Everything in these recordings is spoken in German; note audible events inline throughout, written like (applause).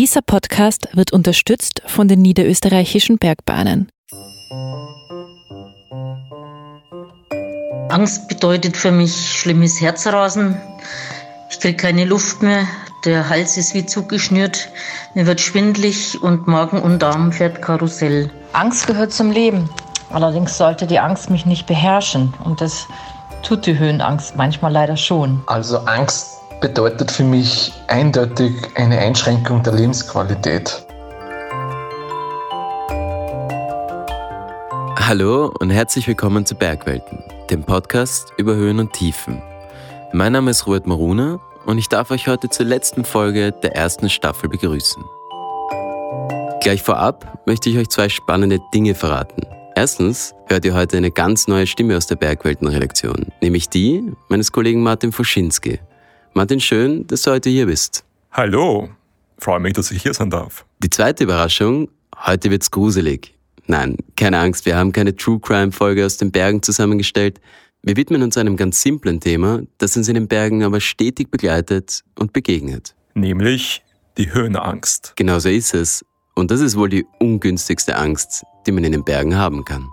Dieser Podcast wird unterstützt von den niederösterreichischen Bergbahnen. Angst bedeutet für mich schlimmes Herzrasen. Ich kriege keine Luft mehr. Der Hals ist wie zugeschnürt. Mir wird schwindlig und Magen und Darm fährt Karussell. Angst gehört zum Leben. Allerdings sollte die Angst mich nicht beherrschen. Und das tut die Höhenangst manchmal leider schon. Also Angst bedeutet für mich eindeutig eine Einschränkung der Lebensqualität. Hallo und herzlich willkommen zu Bergwelten, dem Podcast über Höhen und Tiefen. Mein Name ist Robert Maruna und ich darf euch heute zur letzten Folge der ersten Staffel begrüßen. Gleich vorab möchte ich euch zwei spannende Dinge verraten. Erstens hört ihr heute eine ganz neue Stimme aus der Bergwelten-Redaktion, nämlich die meines Kollegen Martin Foschinski. Martin, schön, dass du heute hier bist. Hallo, freue mich, dass ich hier sein darf. Die zweite Überraschung, heute wird's gruselig. Nein, keine Angst, wir haben keine True Crime Folge aus den Bergen zusammengestellt. Wir widmen uns einem ganz simplen Thema, das uns in den Bergen aber stetig begleitet und begegnet. Nämlich die Höhenangst. Genau so ist es. Und das ist wohl die ungünstigste Angst, die man in den Bergen haben kann.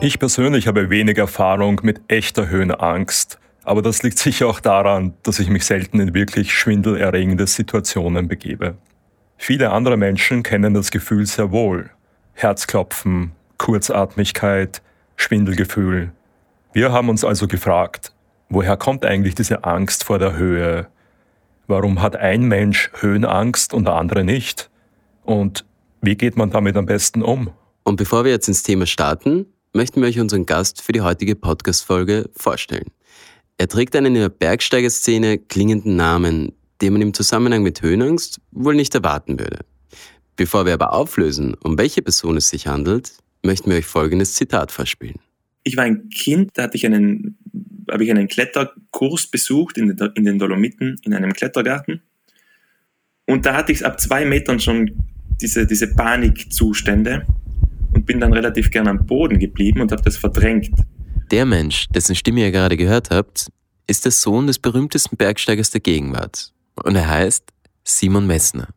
Ich persönlich habe wenig Erfahrung mit echter Höhenangst, aber das liegt sicher auch daran, dass ich mich selten in wirklich schwindelerregende Situationen begebe. Viele andere Menschen kennen das Gefühl sehr wohl. Herzklopfen, Kurzatmigkeit, Schwindelgefühl. Wir haben uns also gefragt, woher kommt eigentlich diese Angst vor der Höhe? Warum hat ein Mensch Höhenangst und der andere nicht? Und wie geht man damit am besten um? Und bevor wir jetzt ins Thema starten, möchten wir euch unseren Gast für die heutige Podcast-Folge vorstellen. Er trägt einen in der Bergsteigerszene klingenden Namen, den man im Zusammenhang mit Höhenangst wohl nicht erwarten würde. Bevor wir aber auflösen, um welche Person es sich handelt, möchten wir euch folgendes Zitat vorspielen. Ich war ein Kind, da hatte ich einen, habe ich einen Kletterkurs besucht in den, in den Dolomiten, in einem Klettergarten. Und da hatte ich ab zwei Metern schon diese, diese Panikzustände bin dann relativ gern am Boden geblieben und habe das verdrängt. Der Mensch, dessen Stimme ihr gerade gehört habt, ist der Sohn des berühmtesten Bergsteigers der Gegenwart. Und er heißt Simon Messner.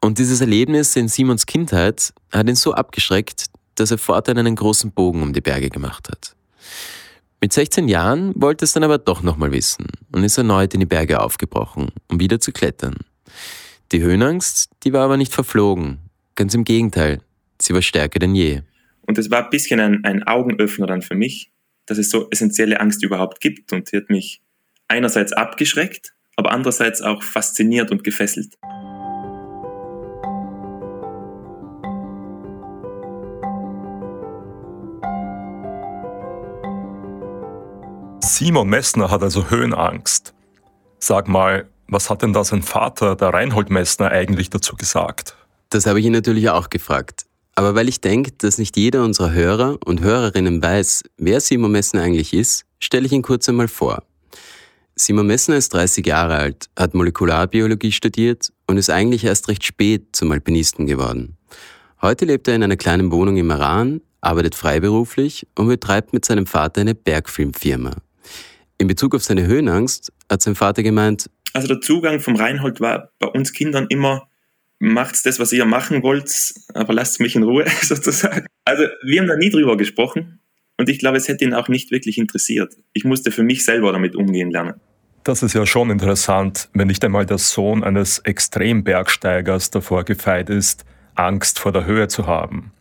Und dieses Erlebnis in Simons Kindheit hat ihn so abgeschreckt, dass er fortan einen großen Bogen um die Berge gemacht hat. Mit 16 Jahren wollte es dann aber doch nochmal wissen und ist erneut in die Berge aufgebrochen, um wieder zu klettern. Die Höhenangst, die war aber nicht verflogen. Ganz im Gegenteil, Sie war stärker denn je. Und es war ein bisschen ein, ein Augenöffner dann für mich, dass es so essentielle Angst überhaupt gibt. Und die hat mich einerseits abgeschreckt, aber andererseits auch fasziniert und gefesselt. Simon Messner hat also Höhenangst. Sag mal, was hat denn da sein Vater, der Reinhold Messner, eigentlich dazu gesagt? Das habe ich ihn natürlich auch gefragt. Aber weil ich denke, dass nicht jeder unserer Hörer und Hörerinnen weiß, wer Simon Messner eigentlich ist, stelle ich ihn kurz einmal vor. Simon Messner ist 30 Jahre alt, hat Molekularbiologie studiert und ist eigentlich erst recht spät zum Alpinisten geworden. Heute lebt er in einer kleinen Wohnung im Iran, arbeitet freiberuflich und betreibt mit seinem Vater eine Bergfilmfirma. In Bezug auf seine Höhenangst hat sein Vater gemeint, also der Zugang vom Reinhold war bei uns Kindern immer macht das, was ihr machen wollt, aber lasst mich in Ruhe (laughs) sozusagen. Also wir haben da nie drüber gesprochen und ich glaube, es hätte ihn auch nicht wirklich interessiert. Ich musste für mich selber damit umgehen lernen. Das ist ja schon interessant, wenn nicht einmal der Sohn eines Extrembergsteigers davor gefeit ist, Angst vor der Höhe zu haben.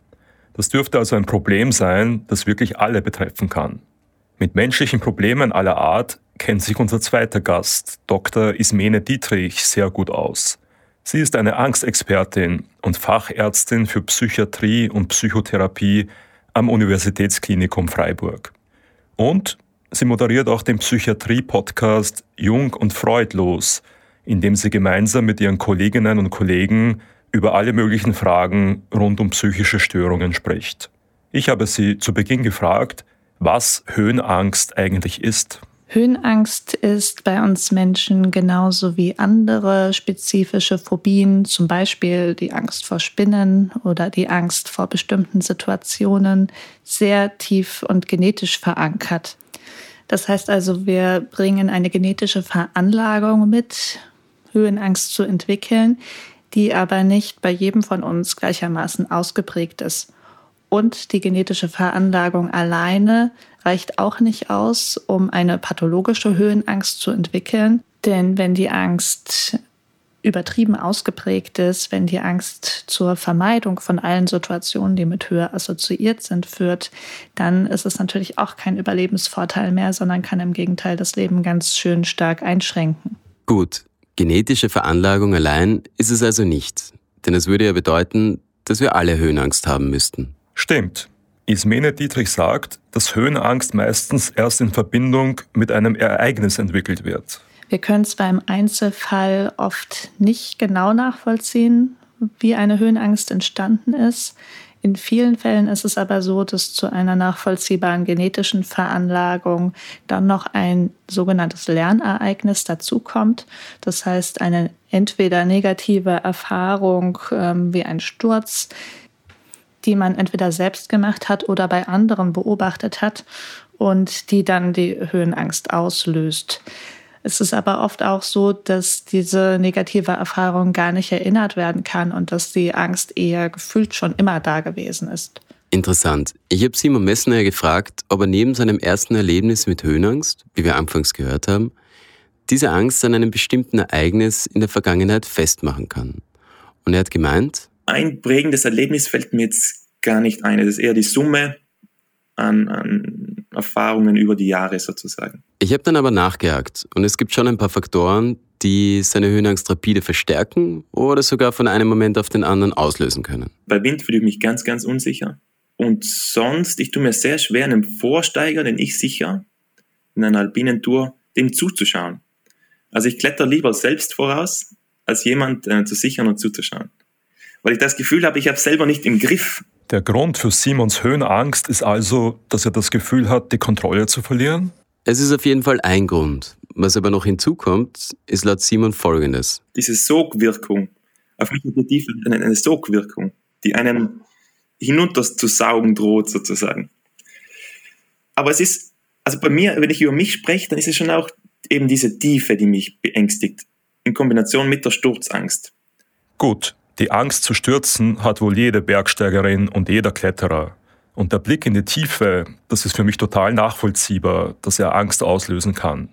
Das dürfte also ein Problem sein, das wirklich alle betreffen kann. Mit menschlichen Problemen aller Art kennt sich unser zweiter Gast, Dr. Ismene Dietrich, sehr gut aus. Sie ist eine Angstexpertin und Fachärztin für Psychiatrie und Psychotherapie am Universitätsklinikum Freiburg. Und sie moderiert auch den Psychiatrie-Podcast Jung und Freudlos, in dem sie gemeinsam mit ihren Kolleginnen und Kollegen über alle möglichen Fragen rund um psychische Störungen spricht. Ich habe sie zu Beginn gefragt, was Höhenangst eigentlich ist. Höhenangst ist bei uns Menschen genauso wie andere spezifische Phobien, zum Beispiel die Angst vor Spinnen oder die Angst vor bestimmten Situationen, sehr tief und genetisch verankert. Das heißt also, wir bringen eine genetische Veranlagung mit, Höhenangst zu entwickeln, die aber nicht bei jedem von uns gleichermaßen ausgeprägt ist. Und die genetische Veranlagung alleine reicht auch nicht aus, um eine pathologische Höhenangst zu entwickeln. Denn wenn die Angst übertrieben ausgeprägt ist, wenn die Angst zur Vermeidung von allen Situationen, die mit Höhe assoziiert sind, führt, dann ist es natürlich auch kein Überlebensvorteil mehr, sondern kann im Gegenteil das Leben ganz schön stark einschränken. Gut, genetische Veranlagung allein ist es also nicht. Denn es würde ja bedeuten, dass wir alle Höhenangst haben müssten. Stimmt. Ismene Dietrich sagt, dass Höhenangst meistens erst in Verbindung mit einem Ereignis entwickelt wird. Wir können zwar im Einzelfall oft nicht genau nachvollziehen, wie eine Höhenangst entstanden ist. In vielen Fällen ist es aber so, dass zu einer nachvollziehbaren genetischen Veranlagung dann noch ein sogenanntes Lernereignis dazukommt. Das heißt, eine entweder negative Erfahrung ähm, wie ein Sturz, die man entweder selbst gemacht hat oder bei anderen beobachtet hat und die dann die Höhenangst auslöst. Es ist aber oft auch so, dass diese negative Erfahrung gar nicht erinnert werden kann und dass die Angst eher gefühlt schon immer da gewesen ist. Interessant. Ich habe Simon Messner gefragt, ob er neben seinem ersten Erlebnis mit Höhenangst, wie wir anfangs gehört haben, diese Angst an einem bestimmten Ereignis in der Vergangenheit festmachen kann. Und er hat gemeint, ein prägendes Erlebnis fällt mir jetzt gar nicht ein. Es ist eher die Summe an, an Erfahrungen über die Jahre sozusagen. Ich habe dann aber nachgehakt und es gibt schon ein paar Faktoren, die seine Höhenangst rapide verstärken oder sogar von einem Moment auf den anderen auslösen können. Bei Wind fühle ich mich ganz, ganz unsicher. Und sonst, ich tue mir sehr schwer, einem Vorsteiger, den ich sicher, in einer alpinen Tour, dem zuzuschauen. Also ich kletter lieber selbst voraus, als jemand äh, zu sichern und zuzuschauen. Weil ich das Gefühl habe, ich habe selber nicht im Griff, der Grund für Simons Höhenangst ist also, dass er das Gefühl hat, die Kontrolle zu verlieren? Es ist auf jeden Fall ein Grund. Was aber noch hinzukommt, ist laut Simon folgendes. Diese Sogwirkung, auf mich die eine, eine Sogwirkung, die einen hinunter zu saugen droht sozusagen. Aber es ist, also bei mir, wenn ich über mich spreche, dann ist es schon auch eben diese Tiefe, die mich beängstigt, in Kombination mit der Sturzangst. Gut, die Angst zu stürzen hat wohl jede Bergsteigerin und jeder Kletterer. Und der Blick in die Tiefe, das ist für mich total nachvollziehbar, dass er Angst auslösen kann.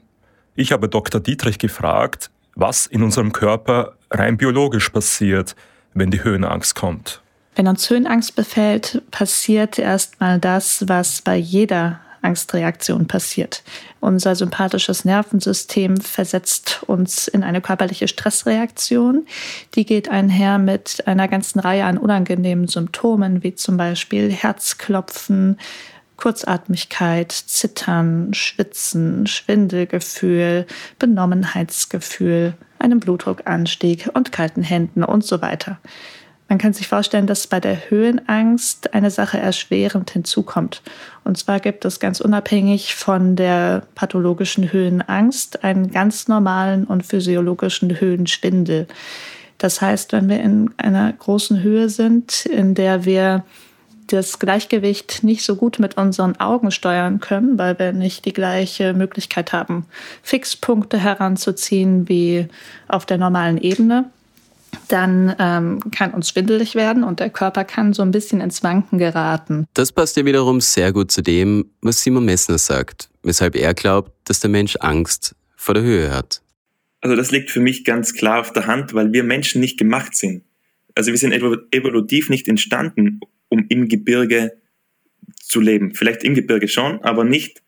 Ich habe Dr. Dietrich gefragt, was in unserem Körper rein biologisch passiert, wenn die Höhenangst kommt. Wenn uns Höhenangst befällt, passiert erstmal das, was bei jeder Angstreaktion passiert. Unser sympathisches Nervensystem versetzt uns in eine körperliche Stressreaktion. Die geht einher mit einer ganzen Reihe an unangenehmen Symptomen, wie zum Beispiel Herzklopfen, Kurzatmigkeit, Zittern, Schwitzen, Schwindelgefühl, Benommenheitsgefühl, einem Blutdruckanstieg und kalten Händen und so weiter. Man kann sich vorstellen, dass bei der Höhenangst eine Sache erschwerend hinzukommt. Und zwar gibt es ganz unabhängig von der pathologischen Höhenangst einen ganz normalen und physiologischen Höhenschwindel. Das heißt, wenn wir in einer großen Höhe sind, in der wir das Gleichgewicht nicht so gut mit unseren Augen steuern können, weil wir nicht die gleiche Möglichkeit haben, Fixpunkte heranzuziehen wie auf der normalen Ebene, dann ähm, kann uns schwindelig werden und der Körper kann so ein bisschen ins Wanken geraten. Das passt ja wiederum sehr gut zu dem, was Simon Messner sagt, weshalb er glaubt, dass der Mensch Angst vor der Höhe hat. Also das liegt für mich ganz klar auf der Hand, weil wir Menschen nicht gemacht sind. Also wir sind evolutiv nicht entstanden, um im Gebirge zu leben. Vielleicht im Gebirge schon, aber nicht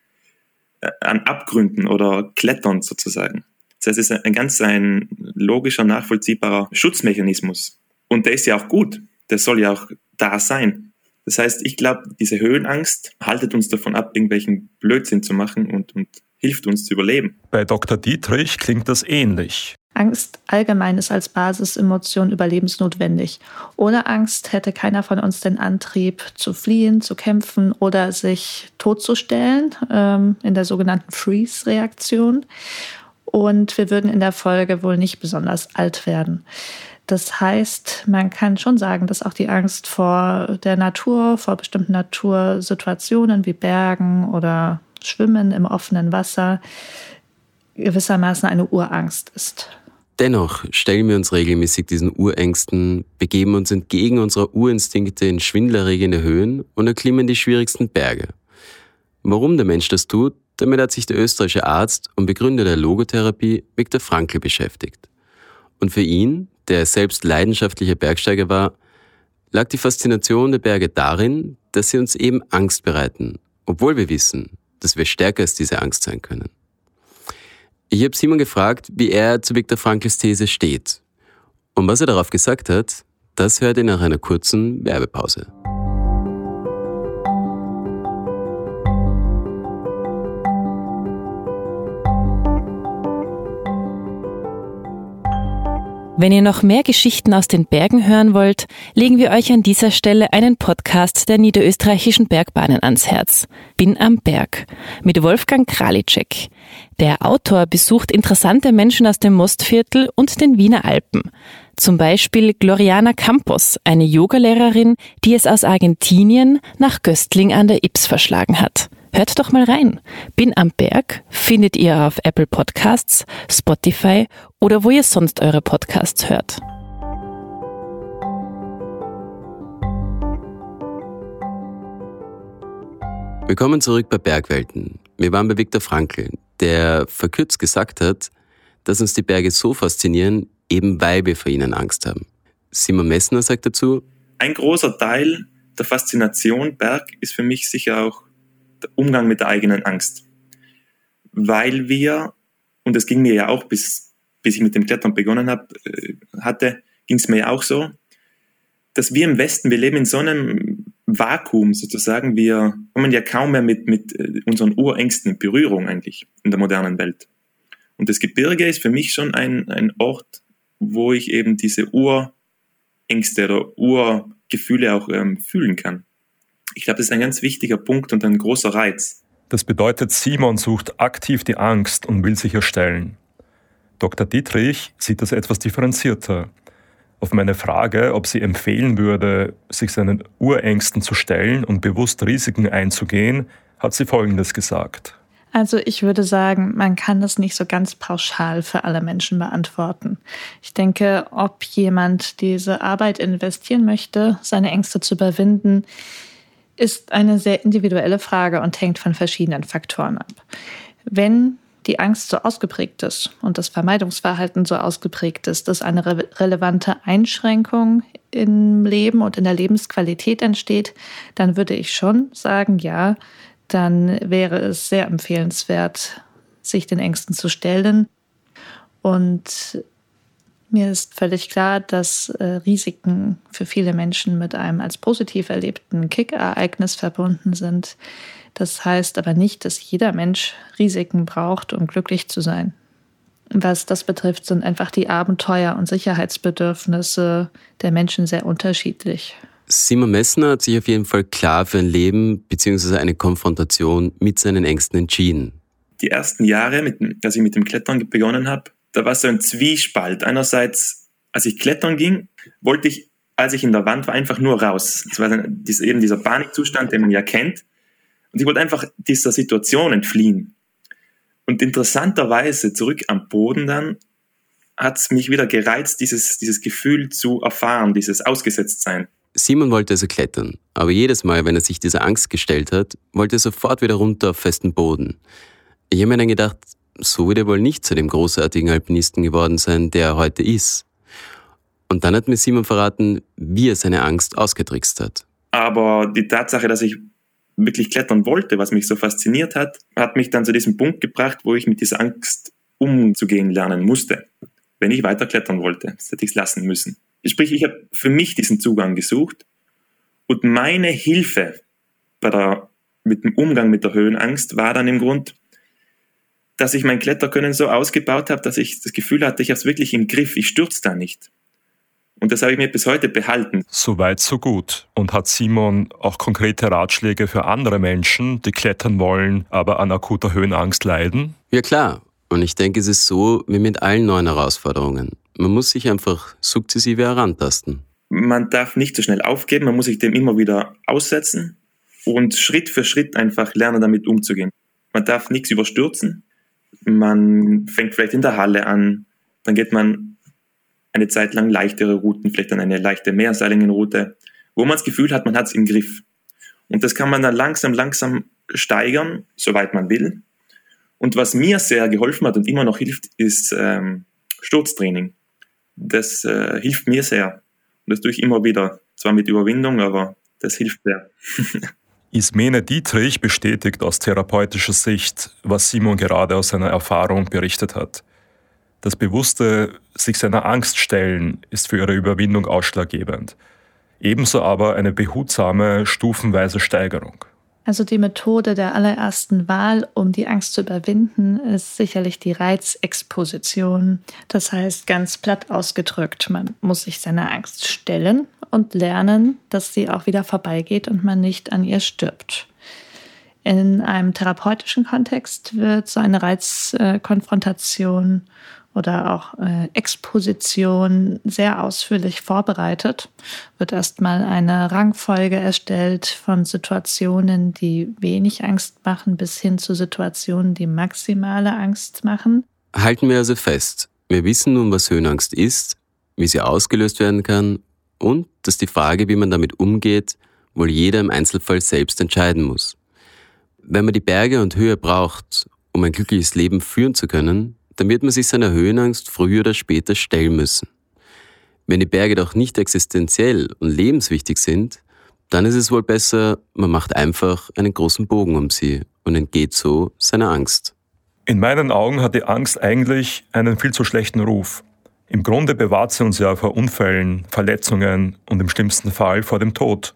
äh, an Abgründen oder Klettern sozusagen. Das ist ein ganz ein logischer, nachvollziehbarer Schutzmechanismus. Und der ist ja auch gut. Der soll ja auch da sein. Das heißt, ich glaube, diese Höhenangst haltet uns davon ab, irgendwelchen Blödsinn zu machen und, und hilft uns zu überleben. Bei Dr. Dietrich klingt das ähnlich. Angst allgemein ist als Basisemotion überlebensnotwendig. Ohne Angst hätte keiner von uns den Antrieb zu fliehen, zu kämpfen oder sich totzustellen ähm, in der sogenannten Freeze-Reaktion und wir würden in der Folge wohl nicht besonders alt werden. Das heißt, man kann schon sagen, dass auch die Angst vor der Natur, vor bestimmten Natursituationen wie Bergen oder Schwimmen im offenen Wasser gewissermaßen eine Urangst ist. Dennoch stellen wir uns regelmäßig diesen Urängsten, begeben uns entgegen unserer Urinstinkte in schwindelerregende Höhen und erklimmen die schwierigsten Berge. Warum der Mensch das tut, damit hat sich der österreichische Arzt und Begründer der Logotherapie Viktor Frankl beschäftigt. Und für ihn, der selbst leidenschaftlicher Bergsteiger war, lag die Faszination der Berge darin, dass sie uns eben Angst bereiten, obwohl wir wissen, dass wir stärker als diese Angst sein können. Ich habe Simon gefragt, wie er zu Viktor Frankls These steht. Und was er darauf gesagt hat, das hört ihr nach einer kurzen Werbepause. Wenn ihr noch mehr Geschichten aus den Bergen hören wollt, legen wir euch an dieser Stelle einen Podcast der niederösterreichischen Bergbahnen ans Herz. Bin am Berg mit Wolfgang Kralitschek. Der Autor besucht interessante Menschen aus dem Mostviertel und den Wiener Alpen. Zum Beispiel Gloriana Campos, eine Yogalehrerin, die es aus Argentinien nach Göstling an der Ips verschlagen hat. Hört doch mal rein. Bin am Berg findet ihr auf Apple Podcasts, Spotify oder wo ihr sonst eure Podcasts hört. Willkommen zurück bei Bergwelten. Wir waren bei Viktor Frankl, der verkürzt gesagt hat, dass uns die Berge so faszinieren, eben weil wir vor ihnen Angst haben. Simon Messner sagt dazu, ein großer Teil der Faszination Berg ist für mich sicher auch Umgang mit der eigenen Angst. Weil wir, und das ging mir ja auch bis, bis ich mit dem Klettern begonnen hab, äh, hatte, ging es mir ja auch so, dass wir im Westen, wir leben in so einem Vakuum sozusagen, wir kommen ja kaum mehr mit, mit äh, unseren Urängsten in Berührung eigentlich in der modernen Welt. Und das Gebirge ist für mich schon ein, ein Ort, wo ich eben diese Urängste oder Urgefühle auch ähm, fühlen kann. Ich glaube, das ist ein ganz wichtiger Punkt und ein großer Reiz. Das bedeutet, Simon sucht aktiv die Angst und will sich erstellen. Dr. Dietrich sieht das etwas differenzierter. Auf meine Frage, ob sie empfehlen würde, sich seinen Urängsten zu stellen und bewusst Risiken einzugehen, hat sie Folgendes gesagt. Also ich würde sagen, man kann das nicht so ganz pauschal für alle Menschen beantworten. Ich denke, ob jemand diese Arbeit investieren möchte, seine Ängste zu überwinden, ist eine sehr individuelle Frage und hängt von verschiedenen Faktoren ab. Wenn die Angst so ausgeprägt ist und das Vermeidungsverhalten so ausgeprägt ist, dass eine re relevante Einschränkung im Leben und in der Lebensqualität entsteht, dann würde ich schon sagen, ja, dann wäre es sehr empfehlenswert, sich den Ängsten zu stellen und mir ist völlig klar, dass äh, Risiken für viele Menschen mit einem als positiv erlebten Kick-Ereignis verbunden sind. Das heißt aber nicht, dass jeder Mensch Risiken braucht, um glücklich zu sein. Was das betrifft, sind einfach die Abenteuer- und Sicherheitsbedürfnisse der Menschen sehr unterschiedlich. Simon Messner hat sich auf jeden Fall klar für ein Leben bzw. eine Konfrontation mit seinen Ängsten entschieden. Die ersten Jahre, mit, als ich mit dem Klettern begonnen habe, da war so ein Zwiespalt. Einerseits, als ich klettern ging, wollte ich, als ich in der Wand war, einfach nur raus. Das war dann eben dieser Panikzustand, den man ja kennt. Und ich wollte einfach dieser Situation entfliehen. Und interessanterweise zurück am Boden dann hat es mich wieder gereizt, dieses, dieses Gefühl zu erfahren, dieses Ausgesetztsein. Simon wollte also klettern, aber jedes Mal, wenn er sich dieser Angst gestellt hat, wollte er sofort wieder runter auf festen Boden. Ich habe mir dann gedacht, so wird er wohl nicht zu dem großartigen Alpinisten geworden sein, der er heute ist. Und dann hat mir Simon verraten, wie er seine Angst ausgetrickst hat. Aber die Tatsache, dass ich wirklich klettern wollte, was mich so fasziniert hat, hat mich dann zu diesem Punkt gebracht, wo ich mit dieser Angst umzugehen lernen musste, wenn ich weiter klettern wollte. Hätte ich es lassen müssen. Sprich, ich habe für mich diesen Zugang gesucht und meine Hilfe bei der, mit dem Umgang mit der Höhenangst war dann im Grund, dass ich mein Kletterkönnen so ausgebaut habe, dass ich das Gefühl hatte, ich habe es wirklich im Griff, ich stürze da nicht. Und das habe ich mir bis heute behalten. Soweit, so gut. Und hat Simon auch konkrete Ratschläge für andere Menschen, die klettern wollen, aber an akuter Höhenangst leiden? Ja klar. Und ich denke, es ist so wie mit allen neuen Herausforderungen. Man muss sich einfach sukzessive herantasten. Man darf nicht so schnell aufgeben, man muss sich dem immer wieder aussetzen und Schritt für Schritt einfach lernen, damit umzugehen man darf nichts überstürzen. Man fängt vielleicht in der Halle an, dann geht man eine Zeit lang leichtere Routen, vielleicht dann eine leichte Meerseilingen-Route, wo man das Gefühl hat, man hat es im Griff. Und das kann man dann langsam, langsam steigern, soweit man will. Und was mir sehr geholfen hat und immer noch hilft, ist ähm, Sturztraining. Das äh, hilft mir sehr. Und das tue ich immer wieder. Zwar mit Überwindung, aber das hilft sehr. (laughs) Ismene Dietrich bestätigt aus therapeutischer Sicht, was Simon gerade aus seiner Erfahrung berichtet hat. Das bewusste sich seiner Angst stellen ist für ihre Überwindung ausschlaggebend. Ebenso aber eine behutsame, stufenweise Steigerung. Also die Methode der allerersten Wahl, um die Angst zu überwinden, ist sicherlich die Reizexposition. Das heißt ganz platt ausgedrückt, man muss sich seiner Angst stellen und lernen, dass sie auch wieder vorbeigeht und man nicht an ihr stirbt. In einem therapeutischen Kontext wird so eine Reizkonfrontation oder auch äh, Exposition sehr ausführlich vorbereitet. Wird erstmal eine Rangfolge erstellt von Situationen, die wenig Angst machen, bis hin zu Situationen, die maximale Angst machen. Halten wir also fest, wir wissen nun, was Höhenangst ist, wie sie ausgelöst werden kann und dass die Frage, wie man damit umgeht, wohl jeder im Einzelfall selbst entscheiden muss. Wenn man die Berge und Höhe braucht, um ein glückliches Leben führen zu können, dann wird man sich seiner Höhenangst früher oder später stellen müssen. Wenn die Berge doch nicht existenziell und lebenswichtig sind, dann ist es wohl besser, man macht einfach einen großen Bogen um sie und entgeht so seiner Angst. In meinen Augen hat die Angst eigentlich einen viel zu schlechten Ruf. Im Grunde bewahrt sie uns ja vor Unfällen, Verletzungen und im schlimmsten Fall vor dem Tod.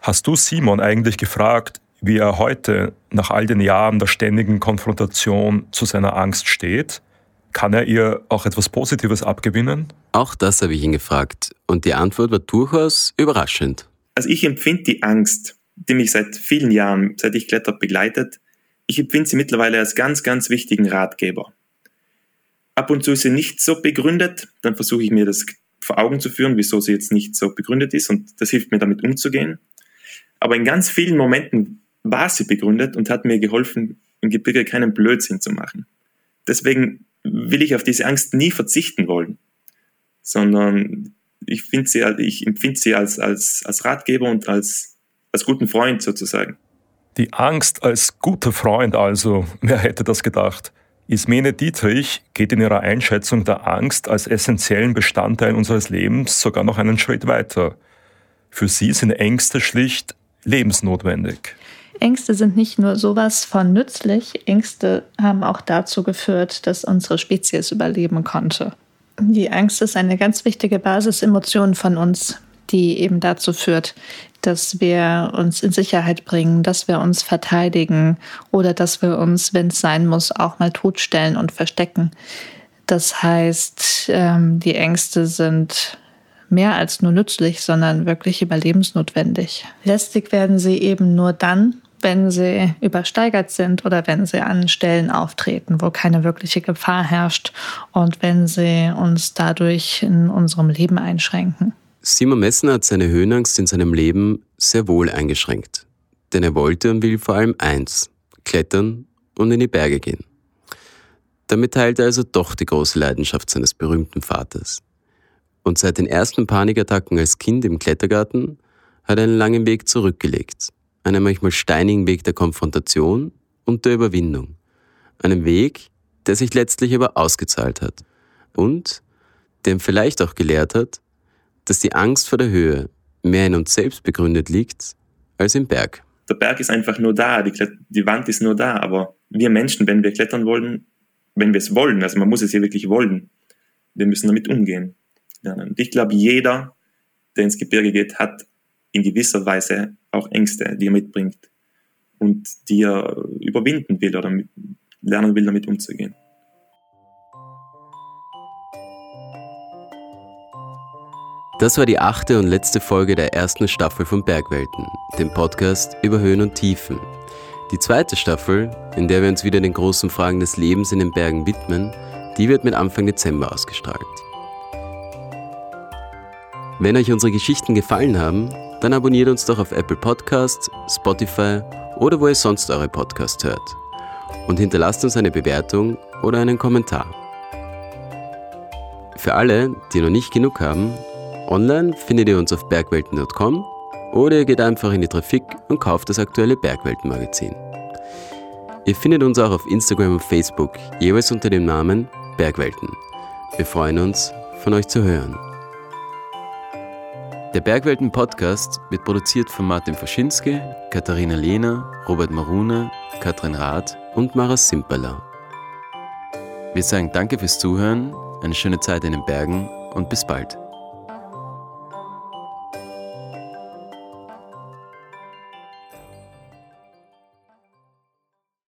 Hast du Simon eigentlich gefragt, wie er heute nach all den Jahren der ständigen Konfrontation zu seiner Angst steht? Kann er ihr auch etwas Positives abgewinnen? Auch das habe ich ihn gefragt und die Antwort war durchaus überraschend. Also ich empfinde die Angst, die mich seit vielen Jahren, seit ich kletter, begleitet, ich empfinde sie mittlerweile als ganz, ganz wichtigen Ratgeber. Ab und zu ist sie nicht so begründet, dann versuche ich mir das vor Augen zu führen, wieso sie jetzt nicht so begründet ist und das hilft mir damit umzugehen. Aber in ganz vielen Momenten war sie begründet und hat mir geholfen, im Gebirge keinen Blödsinn zu machen. Deswegen will ich auf diese Angst nie verzichten wollen, sondern ich, sie, ich empfinde sie als, als, als Ratgeber und als, als guten Freund sozusagen. Die Angst als guter Freund also, wer hätte das gedacht? Ismene Dietrich geht in ihrer Einschätzung der Angst als essentiellen Bestandteil unseres Lebens sogar noch einen Schritt weiter. Für sie sind Ängste schlicht lebensnotwendig. Ängste sind nicht nur sowas von nützlich, Ängste haben auch dazu geführt, dass unsere Spezies überleben konnte. Die Angst ist eine ganz wichtige Basisemotion von uns, die eben dazu führt, dass wir uns in Sicherheit bringen, dass wir uns verteidigen oder dass wir uns, wenn es sein muss, auch mal totstellen und verstecken. Das heißt, ähm, die Ängste sind mehr als nur nützlich, sondern wirklich überlebensnotwendig. Lästig werden sie eben nur dann, wenn sie übersteigert sind oder wenn sie an Stellen auftreten, wo keine wirkliche Gefahr herrscht und wenn sie uns dadurch in unserem Leben einschränken. Simon Messner hat seine Höhenangst in seinem Leben sehr wohl eingeschränkt. Denn er wollte und will vor allem eins, klettern und in die Berge gehen. Damit teilt er also doch die große Leidenschaft seines berühmten Vaters. Und seit den ersten Panikattacken als Kind im Klettergarten hat er einen langen Weg zurückgelegt einen manchmal steinigen Weg der Konfrontation und der Überwindung. Einen Weg, der sich letztlich aber ausgezahlt hat und der ihm vielleicht auch gelehrt hat, dass die Angst vor der Höhe mehr in uns selbst begründet liegt als im Berg. Der Berg ist einfach nur da, die, die Wand ist nur da, aber wir Menschen, wenn wir klettern wollen, wenn wir es wollen, also man muss es ja wirklich wollen, wir müssen damit umgehen. Und ich glaube, jeder, der ins Gebirge geht, hat in gewisser Weise auch Ängste, die er mitbringt und die er überwinden will oder lernen will, damit umzugehen. Das war die achte und letzte Folge der ersten Staffel von Bergwelten, dem Podcast über Höhen und Tiefen. Die zweite Staffel, in der wir uns wieder den großen Fragen des Lebens in den Bergen widmen, die wird mit Anfang Dezember ausgestrahlt. Wenn euch unsere Geschichten gefallen haben, dann abonniert uns doch auf Apple Podcasts, Spotify oder wo ihr sonst eure Podcasts hört. und hinterlasst uns eine Bewertung oder einen Kommentar. Für alle, die noch nicht genug haben, online findet ihr uns auf bergwelten.com oder ihr geht einfach in die Trafik und kauft das aktuelle Bergwelten-Magazin. Ihr findet uns auch auf Instagram und Facebook, jeweils unter dem Namen Bergwelten. Wir freuen uns, von euch zu hören. Der Bergwelten Podcast wird produziert von Martin Faschinski, Katharina Lehner, Robert Maruna, Katrin Rath und Maras Simperla. Wir sagen danke fürs Zuhören, eine schöne Zeit in den Bergen und bis bald.